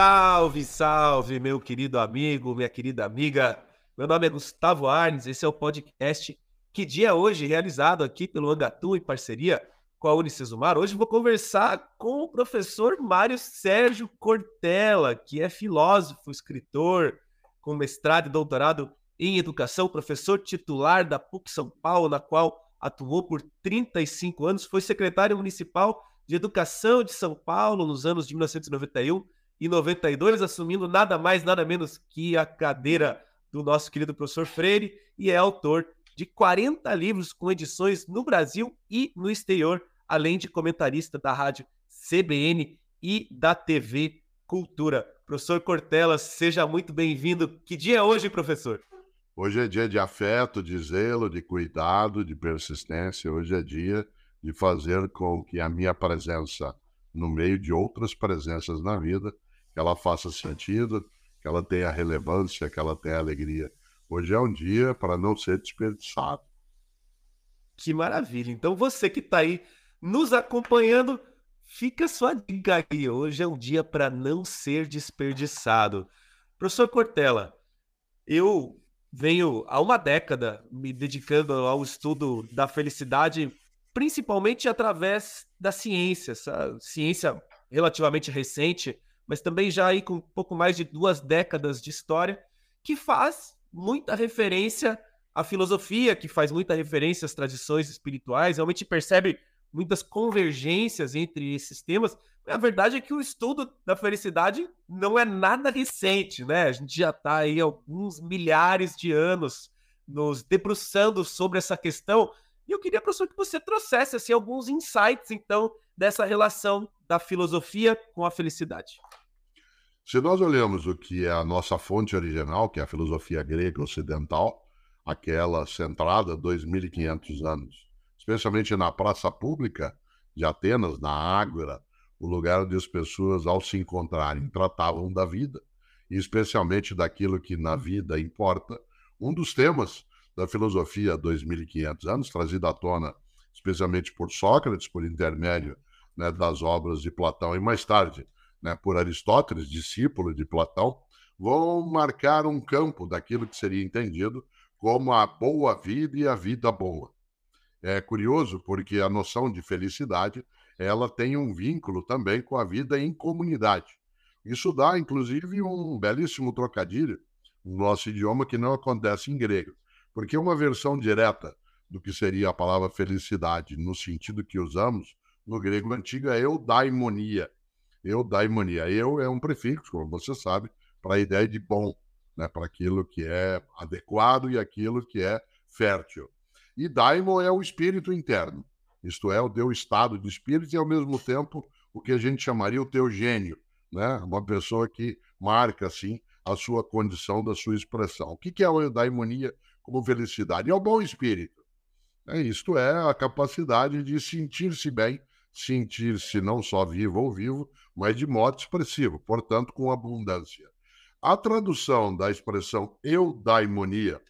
Salve, salve, meu querido amigo, minha querida amiga. Meu nome é Gustavo Arnes, esse é o podcast Que Dia é Hoje, realizado aqui pelo Angatu em parceria com a Unicesumar. Hoje vou conversar com o professor Mário Sérgio Cortella, que é filósofo, escritor, com mestrado e doutorado em educação, professor titular da PUC São Paulo, na qual atuou por 35 anos, foi secretário municipal de Educação de São Paulo nos anos de 1991 e 92, assumindo nada mais, nada menos que a cadeira do nosso querido professor Freire, e é autor de 40 livros com edições no Brasil e no exterior, além de comentarista da rádio CBN e da TV Cultura. Professor Cortella, seja muito bem-vindo. Que dia é hoje, professor? Hoje é dia de afeto, de zelo, de cuidado, de persistência. Hoje é dia de fazer com que a minha presença no meio de outras presenças na vida que ela faça sentido, que ela tenha relevância, que ela tenha alegria. Hoje é um dia para não ser desperdiçado. Que maravilha. Então você que está aí nos acompanhando, fica sua dica aqui. Hoje é um dia para não ser desperdiçado. Professor Cortella, eu venho há uma década me dedicando ao estudo da felicidade, principalmente através da ciência, essa ciência relativamente recente, mas também já aí com um pouco mais de duas décadas de história, que faz muita referência à filosofia, que faz muita referência às tradições espirituais, realmente percebe muitas convergências entre esses temas. A verdade é que o estudo da felicidade não é nada recente, né? A gente já está aí alguns milhares de anos nos debruçando sobre essa questão. E eu queria, professor, que você trouxesse assim, alguns insights, então, dessa relação da filosofia com a felicidade. Se nós olhamos o que é a nossa fonte original, que é a filosofia grega ocidental, aquela centrada 2.500 anos, especialmente na praça pública de Atenas, na Ágora, o lugar onde as pessoas, ao se encontrarem, tratavam da vida, e especialmente daquilo que na vida importa. Um dos temas da filosofia há 2.500 anos, trazido à tona especialmente por Sócrates, por intermédio né, das obras de Platão, e mais tarde né, por Aristóteles, discípulo de Platão, vão marcar um campo daquilo que seria entendido como a boa vida e a vida boa. É curioso porque a noção de felicidade ela tem um vínculo também com a vida em comunidade. Isso dá, inclusive, um belíssimo trocadilho no nosso idioma que não acontece em grego, porque uma versão direta do que seria a palavra felicidade, no sentido que usamos no grego antigo, é eudaimonia, eudaimonia. Eu é um prefixo, como você sabe, para a ideia de bom, né? para aquilo que é adequado e aquilo que é fértil. E daimon é o espírito interno, isto é, o teu estado de espírito e, ao mesmo tempo, o que a gente chamaria o teu gênio, né? uma pessoa que marca, assim, a sua condição, da sua expressão. O que é a eudaimonia como felicidade? É o bom espírito. É, isto é a capacidade de sentir-se bem sentir-se não só vivo ou vivo, mas de modo expressivo, portanto, com abundância. A tradução da expressão eudaimonia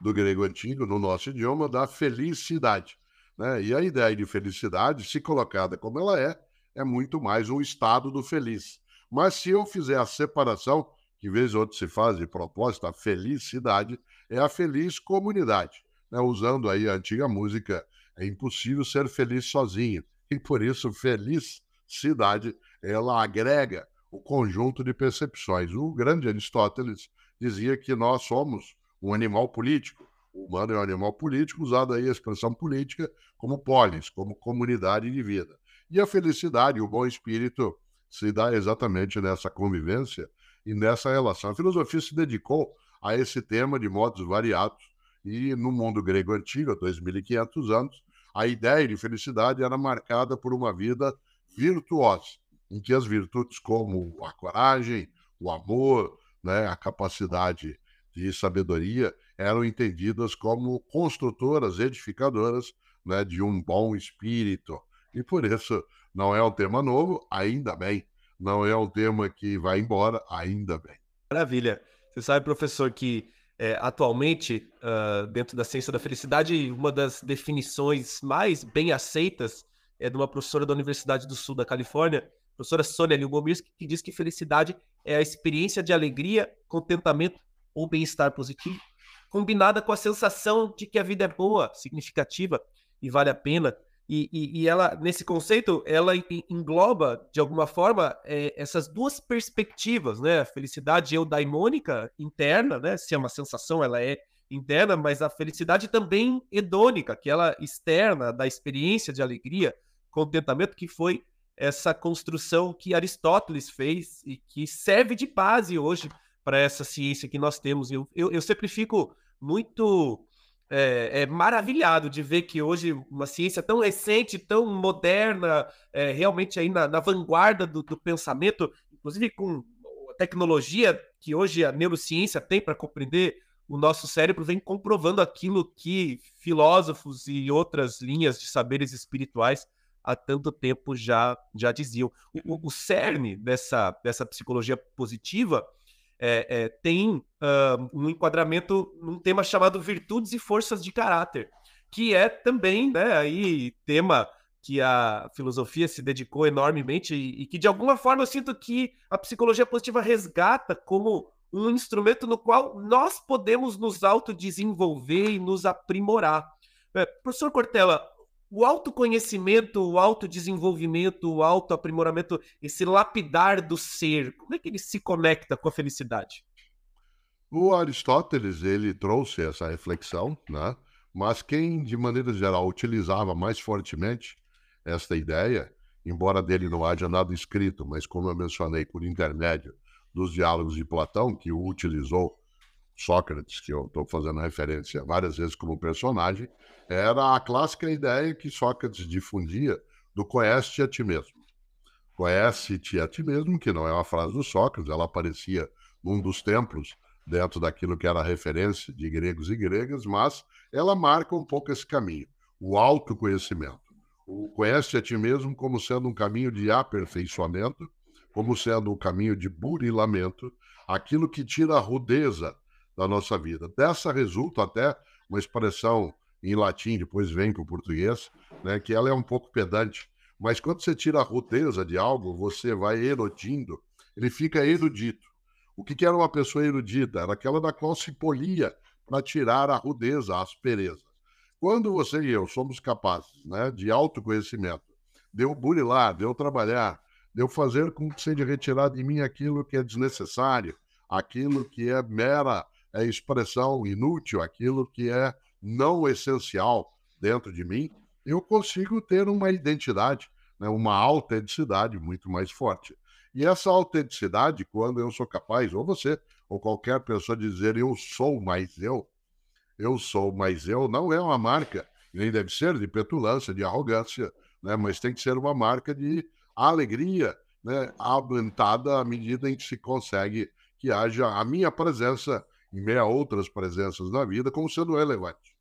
do grego antigo no nosso idioma dá felicidade. Né? E a ideia de felicidade, se colocada como ela é, é muito mais um estado do feliz. Mas se eu fizer a separação, que vez ou outra se faz de propósito, a felicidade é a feliz comunidade. Né? Usando aí a antiga música é impossível ser feliz sozinho. E por isso, felicidade, ela agrega o conjunto de percepções. O grande Aristóteles dizia que nós somos um animal político. O humano é um animal político, usado aí a expressão política como polis, como comunidade de vida. E a felicidade, o bom espírito, se dá exatamente nessa convivência e nessa relação. A filosofia se dedicou a esse tema de modos variados. E no mundo grego antigo, há 2.500 anos, a ideia de felicidade era marcada por uma vida virtuosa, em que as virtudes como a coragem, o amor, né, a capacidade de sabedoria eram entendidas como construtoras, edificadoras né, de um bom espírito. E por isso não é um tema novo, ainda bem. Não é um tema que vai embora, ainda bem. Maravilha. Você sabe, professor, que é, atualmente, uh, dentro da ciência da felicidade, uma das definições mais bem aceitas é de uma professora da Universidade do Sul da Califórnia, professora Sônia Lyubomirsky, que diz que felicidade é a experiência de alegria, contentamento ou bem-estar positivo, combinada com a sensação de que a vida é boa, significativa e vale a pena. E, e, e ela, nesse conceito, ela engloba, de alguma forma, é, essas duas perspectivas, né? A felicidade eudaimônica, interna, né? Se é uma sensação, ela é interna, mas a felicidade também hedônica, aquela externa da experiência de alegria, contentamento, que foi essa construção que Aristóteles fez e que serve de base hoje para essa ciência que nós temos. Eu, eu, eu sempre fico muito é, é, maravilhado de ver que hoje uma ciência tão recente, tão moderna, é, realmente aí na, na vanguarda do, do, pensamento, inclusive com a tecnologia que hoje a neurociência tem para compreender o nosso cérebro, vem comprovando aquilo que filósofos e outras linhas de saberes espirituais há tanto tempo já, já diziam. O, o cerne dessa, dessa psicologia positiva é, é, tem uh, um enquadramento num tema chamado virtudes e forças de caráter, que é também né, aí, tema que a filosofia se dedicou enormemente e, e que, de alguma forma, eu sinto que a psicologia positiva resgata como um instrumento no qual nós podemos nos autodesenvolver e nos aprimorar. É, professor Cortella, o autoconhecimento, o autodesenvolvimento, o autoaprimoramento, esse lapidar do ser, como é que ele se conecta com a felicidade? O Aristóteles, ele trouxe essa reflexão, né? mas quem, de maneira geral, utilizava mais fortemente esta ideia, embora dele não haja nada escrito, mas como eu mencionei, por intermédio dos diálogos de Platão, que o utilizou Sócrates, que eu estou fazendo referência várias vezes como personagem, era a clássica ideia que Sócrates difundia do conhece-te a ti mesmo. Conhece-te a ti mesmo, que não é uma frase do Sócrates, ela aparecia num dos templos dentro daquilo que era referência de gregos e gregas, mas ela marca um pouco esse caminho, o autoconhecimento. O conhece a ti mesmo como sendo um caminho de aperfeiçoamento, como sendo um caminho de burilamento, aquilo que tira a rudeza da nossa vida. Dessa resulta até uma expressão em latim, depois vem para o português, né, que ela é um pouco pedante. Mas quando você tira a rudeza de algo, você vai erodindo, ele fica erudito. O que, que era uma pessoa erudita? Era aquela da qual se polia para tirar a rudeza, a aspereza. Quando você e eu somos capazes né, de autoconhecimento, de eu burilar, de eu trabalhar, de eu fazer com que seja retirado de mim aquilo que é desnecessário, aquilo que é mera é expressão inútil, aquilo que é não essencial dentro de mim, eu consigo ter uma identidade, né, uma autenticidade muito mais forte. E essa autenticidade, quando eu sou capaz, ou você, ou qualquer pessoa dizer eu sou mais eu, eu sou mais eu, não é uma marca, nem deve ser de petulância, de arrogância, né, mas tem que ser uma marca de alegria, né, aumentada à medida em que se consegue que haja a minha presença em meio a outras presenças na vida, como sendo relevante.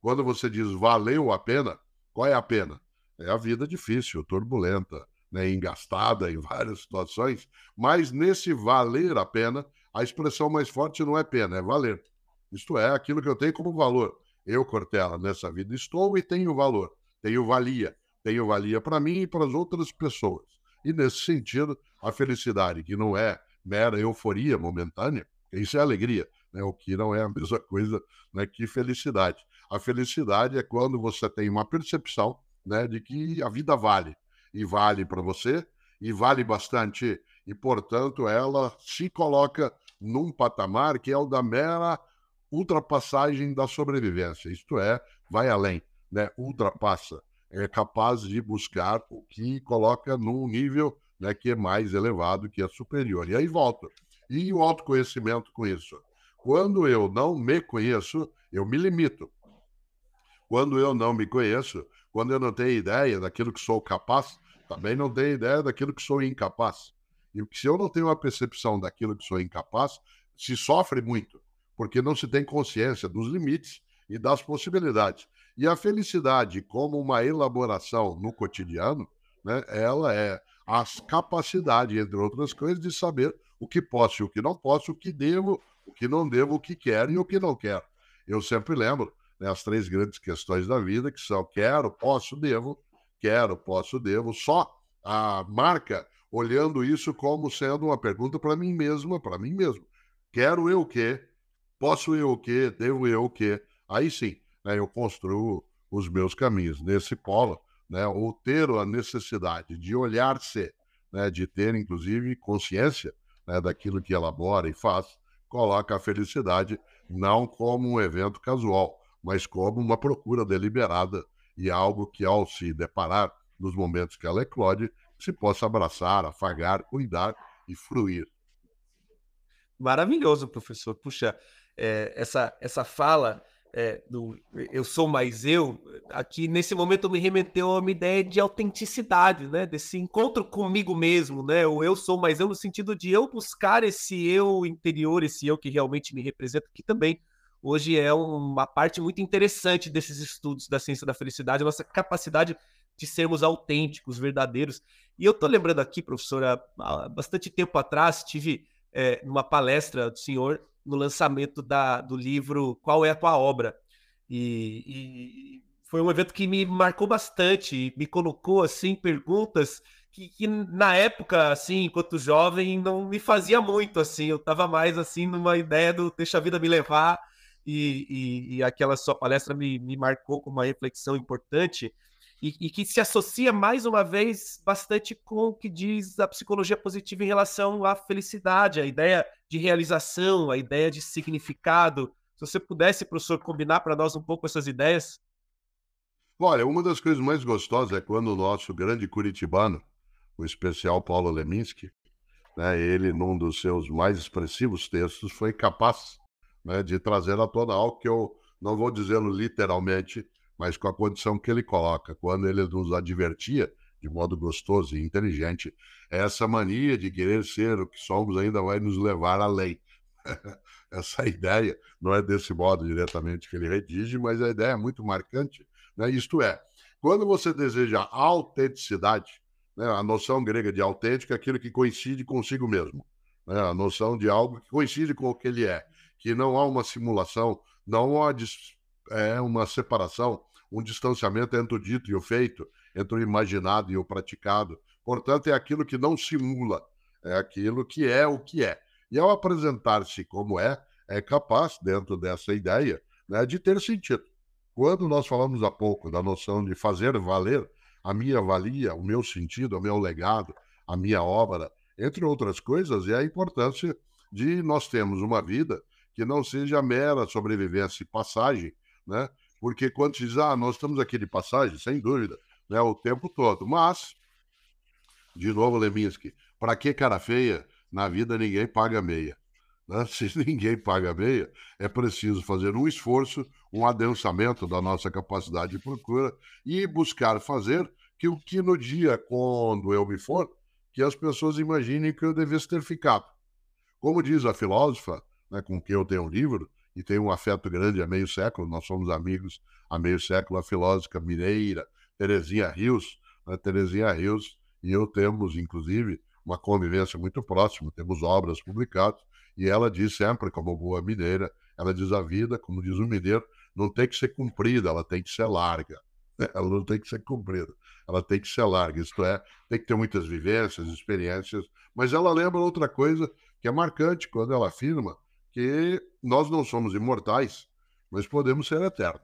Quando você diz valeu a pena, qual é a pena? É a vida difícil, turbulenta, né, engastada em várias situações, mas nesse valer a pena, a expressão mais forte não é pena, é valer. Isto é, aquilo que eu tenho como valor. Eu, Cortella, nessa vida estou e tenho valor, tenho valia, tenho valia para mim e para as outras pessoas. E nesse sentido, a felicidade, que não é mera euforia momentânea, isso é alegria, né? o que não é a mesma coisa né, que felicidade. A felicidade é quando você tem uma percepção né, de que a vida vale, e vale para você, e vale bastante, e portanto ela se coloca num patamar que é o da mera ultrapassagem da sobrevivência, isto é, vai além, né? ultrapassa, é capaz de buscar o que coloca num nível né, que é mais elevado, que é superior. E aí volta. E o autoconhecimento com isso? Quando eu não me conheço, eu me limito. Quando eu não me conheço, quando eu não tenho ideia daquilo que sou capaz, também não tenho ideia daquilo que sou incapaz. E se eu não tenho uma percepção daquilo que sou incapaz, se sofre muito, porque não se tem consciência dos limites e das possibilidades. E a felicidade, como uma elaboração no cotidiano, né, ela é a capacidade, entre outras coisas, de saber o que posso e o que não posso, o que devo o que não devo, o que quero e o que não quero. Eu sempre lembro né, as três grandes questões da vida, que são quero, posso, devo, quero, posso, devo. Só a marca olhando isso como sendo uma pergunta para mim mesma, para mim mesmo. Quero eu o quê? Posso eu o quê? Devo eu o quê? Aí sim, né, eu construo os meus caminhos nesse polo, né, ou ter a necessidade de olhar-se, né, de ter inclusive consciência né, daquilo que elabora e faz, coloca a felicidade não como um evento casual, mas como uma procura deliberada e algo que, ao se deparar nos momentos que ela eclode, se possa abraçar, afagar, cuidar e fruir. Maravilhoso, professor. Puxa, é, essa, essa fala é, do eu sou mais eu, aqui nesse momento me remeteu a uma ideia de autenticidade, né? Desse encontro comigo mesmo, né? O eu sou mais eu no sentido de eu buscar esse eu interior, esse eu que realmente me representa, que também hoje é uma parte muito interessante desses estudos da ciência da felicidade, a nossa capacidade de sermos autênticos, verdadeiros. E eu tô lembrando aqui, professora, há bastante tempo atrás, tive é, numa palestra do senhor no lançamento da, do livro Qual é a Tua Obra? E, e foi um evento que me marcou bastante, me colocou assim perguntas que, que, na época, assim, enquanto jovem, não me fazia muito, assim, eu estava mais assim numa ideia do deixa a vida me levar e, e, e aquela sua palestra me, me marcou com uma reflexão importante e, e, que se associa mais uma vez bastante com o que diz a psicologia positiva em relação à felicidade, a ideia de realização, a ideia de significado. Se você pudesse, professor, combinar para nós um pouco essas ideias. Olha, uma das coisas mais gostosas é quando o nosso grande curitibano, o especial Paulo Leminski, né, ele, num dos seus mais expressivos textos, foi capaz né, de trazer à tona algo que eu não vou dizê-lo literalmente, mas com a condição que ele coloca, quando ele nos advertia de modo gostoso e inteligente, essa mania de querer ser o que somos ainda vai nos levar além. essa ideia não é desse modo diretamente que ele redige, mas a ideia é muito marcante. Né? Isto é, quando você deseja autenticidade, né? a noção grega de autêntico é aquilo que coincide consigo mesmo. Né? A noção de algo que coincide com o que ele é, que não há uma simulação, não há é uma separação, um distanciamento entre o dito e o feito, entre o imaginado e o praticado. Portanto, é aquilo que não simula, é aquilo que é o que é. E ao apresentar-se como é, é capaz, dentro dessa ideia, né, de ter sentido. Quando nós falamos há pouco da noção de fazer valer a minha valia, o meu sentido, o meu legado, a minha obra, entre outras coisas, é a importância de nós termos uma vida que não seja mera sobrevivência e passagem, né? Porque quando diz, ah, nós estamos aqui de passagem, sem dúvida, né, o tempo todo. Mas, de novo, Leminski, para que cara feia? Na vida ninguém paga meia. Né? Se ninguém paga meia, é preciso fazer um esforço, um adensamento da nossa capacidade de procura e buscar fazer que o que no dia quando eu me for, que as pessoas imaginem que eu devesse ter ficado. Como diz a filósofa, né, com quem eu tenho um livro, e tenho um afeto grande há meio século, nós somos amigos há meio século, a filósofa mineira Terezinha Rios, né? Terezinha Rios e eu temos, inclusive, uma convivência muito próxima, temos obras publicadas, e ela diz sempre, como boa mineira, ela diz a vida, como diz o mineiro, não tem que ser cumprida, ela tem que ser larga. Ela não tem que ser cumprida, ela tem que ser larga, isto é, tem que ter muitas vivências, experiências, mas ela lembra outra coisa que é marcante quando ela afirma que nós não somos imortais, mas podemos ser eternos.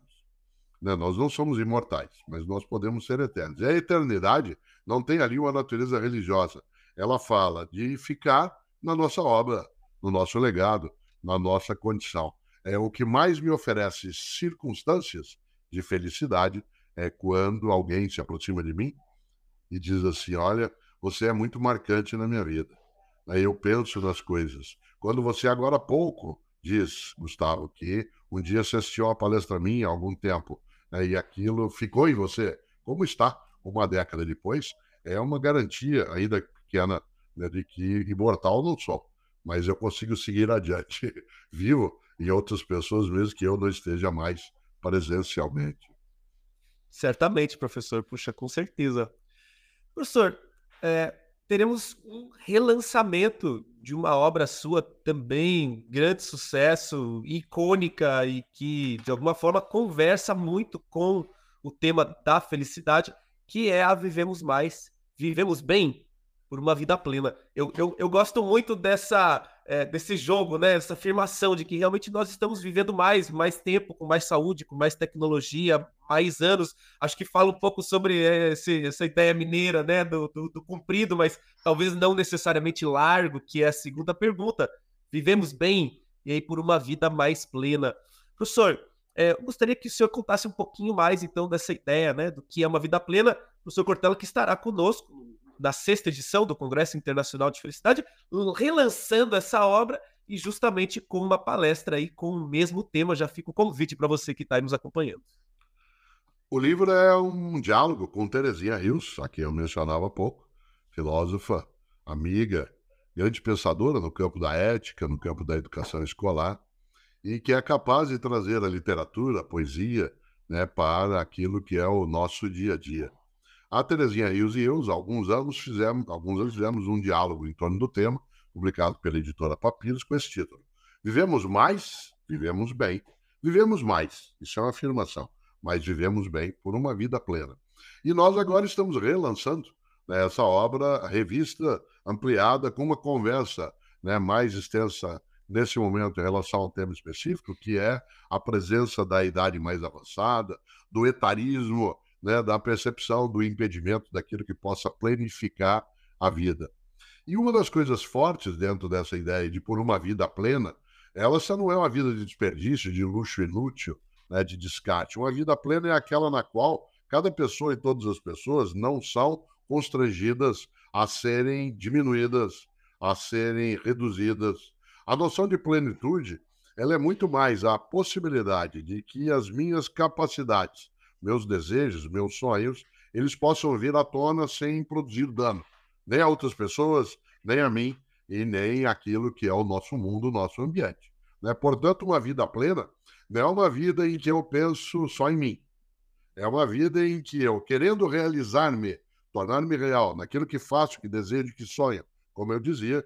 Né? Nós não somos imortais, mas nós podemos ser eternos. E a eternidade não tem ali uma natureza religiosa. Ela fala de ficar na nossa obra, no nosso legado, na nossa condição. É o que mais me oferece circunstâncias de felicidade é quando alguém se aproxima de mim e diz assim: Olha, você é muito marcante na minha vida. Aí eu penso nas coisas. Quando você agora há pouco diz, Gustavo, que um dia você assistiu uma palestra minha há algum tempo né, e aquilo ficou em você, como está uma década depois, é uma garantia, ainda pequena, né, de que imortal não sou, mas eu consigo seguir adiante, vivo em outras pessoas, mesmo que eu não esteja mais presencialmente. Certamente, professor, puxa, com certeza. Professor, é, teremos um relançamento de uma obra sua também grande sucesso, icônica e que de alguma forma conversa muito com o tema da felicidade, que é a Vivemos Mais, Vivemos Bem. por uma vida plena. Eu, eu, eu gosto muito dessa é, desse jogo, né? Essa afirmação de que realmente nós estamos vivendo mais, mais tempo, com mais saúde, com mais tecnologia, mais anos. Acho que fala um pouco sobre é, esse, essa ideia mineira, né? Do, do, do comprido, mas talvez não necessariamente largo, que é a segunda pergunta. Vivemos bem e aí por uma vida mais plena. Professor, é, eu gostaria que o senhor contasse um pouquinho mais, então, dessa ideia, né, do que é uma vida plena. O senhor Cortella, que estará conosco na sexta edição do Congresso Internacional de Felicidade, relançando essa obra e justamente com uma palestra aí com o mesmo tema. Já fica o convite para você que está aí nos acompanhando. O livro é um diálogo com Terezinha Rios, a quem eu mencionava há pouco, filósofa, amiga, grande pensadora no campo da ética, no campo da educação escolar, e que é capaz de trazer a literatura, a poesia, né, para aquilo que é o nosso dia a dia. A Terezinha Rios e eu, alguns anos, fizemos, alguns anos fizemos um diálogo em torno do tema, publicado pela editora Papiros, com esse título. Vivemos mais, vivemos bem. Vivemos mais, isso é uma afirmação, mas vivemos bem por uma vida plena. E nós agora estamos relançando né, essa obra, revista ampliada, com uma conversa né, mais extensa nesse momento em relação ao tema específico, que é a presença da idade mais avançada, do etarismo né, da percepção do impedimento daquilo que possa planificar a vida. E uma das coisas fortes dentro dessa ideia de por uma vida plena, ela só não é uma vida de desperdício, de luxo inútil, né, de descarte. Uma vida plena é aquela na qual cada pessoa e todas as pessoas não são constrangidas a serem diminuídas, a serem reduzidas. A noção de plenitude, ela é muito mais a possibilidade de que as minhas capacidades meus desejos, meus sonhos, eles possam vir à tona sem produzir dano, nem a outras pessoas, nem a mim e nem aquilo que é o nosso mundo, o nosso ambiente. Né? Portanto, uma vida plena não é uma vida em que eu penso só em mim. É uma vida em que eu, querendo realizar-me, tornar-me real naquilo que faço, que desejo, que sonho, como eu dizia,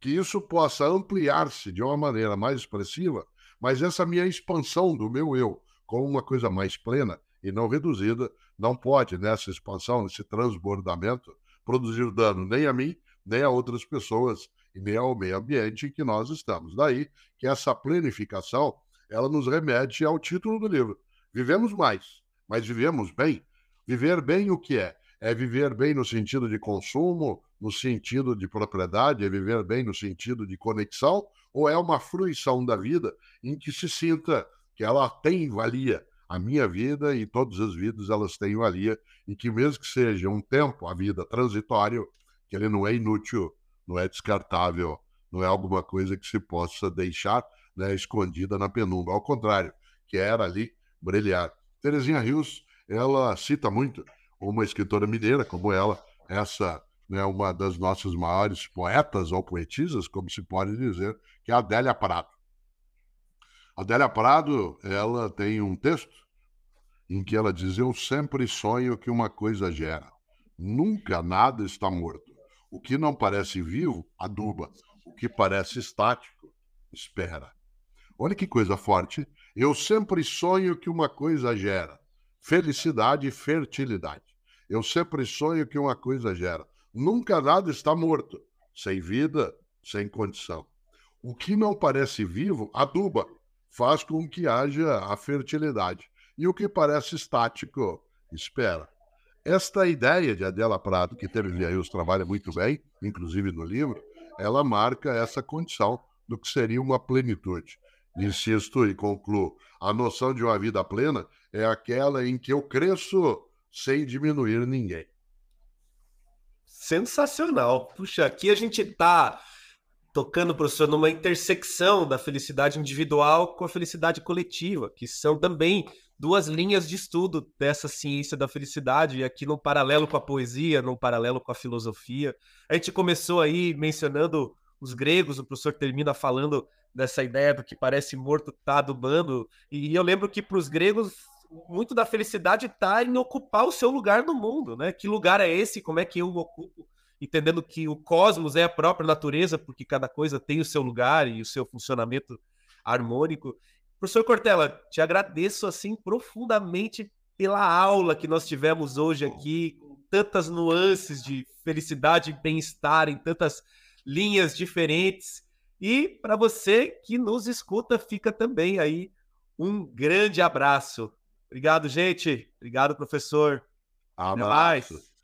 que isso possa ampliar-se de uma maneira mais expressiva, mas essa minha expansão do meu eu como uma coisa mais plena, e não reduzida, não pode, nessa expansão, nesse transbordamento, produzir dano nem a mim, nem a outras pessoas e nem ao meio ambiente em que nós estamos. Daí que essa planificação, ela nos remete ao título do livro. Vivemos mais, mas vivemos bem. Viver bem o que é? É viver bem no sentido de consumo, no sentido de propriedade, é viver bem no sentido de conexão, ou é uma fruição da vida em que se sinta que ela tem valia, a minha vida e todas as vidas elas têm valia e que mesmo que seja um tempo, a vida transitório, que ele não é inútil, não é descartável, não é alguma coisa que se possa deixar né, escondida na penumbra. Ao contrário, que era ali brilhar. Terezinha Rios, ela cita muito uma escritora mineira como ela, essa né, uma das nossas maiores poetas ou poetisas, como se pode dizer, que é a Adélia Prado. Adélia Prado, ela tem um texto em que ela diz: Eu sempre sonho que uma coisa gera. Nunca nada está morto. O que não parece vivo, aduba. O que parece estático, espera. Olha que coisa forte. Eu sempre sonho que uma coisa gera. Felicidade e fertilidade. Eu sempre sonho que uma coisa gera. Nunca nada está morto. Sem vida, sem condição. O que não parece vivo, aduba faz com que haja a fertilidade. E o que parece estático, espera. Esta ideia de Adela Prado, que Teresa Rios trabalha muito bem, inclusive no livro, ela marca essa condição do que seria uma plenitude. Insisto e concluo: a noção de uma vida plena é aquela em que eu cresço sem diminuir ninguém. Sensacional. Puxa, aqui a gente está tocando, professor, numa intersecção da felicidade individual com a felicidade coletiva, que são também duas linhas de estudo dessa ciência da felicidade, e aqui num paralelo com a poesia, num paralelo com a filosofia. A gente começou aí mencionando os gregos, o professor termina falando dessa ideia do que parece morto tá adubando, e eu lembro que para os gregos muito da felicidade está em ocupar o seu lugar no mundo, né? Que lugar é esse? Como é que eu ocupo? entendendo que o cosmos é a própria natureza, porque cada coisa tem o seu lugar e o seu funcionamento harmônico. Professor Cortella, te agradeço assim profundamente pela aula que nós tivemos hoje aqui, com tantas nuances de felicidade e bem-estar em tantas linhas diferentes. E para você que nos escuta, fica também aí um grande abraço. Obrigado, gente. Obrigado, professor. Abraço.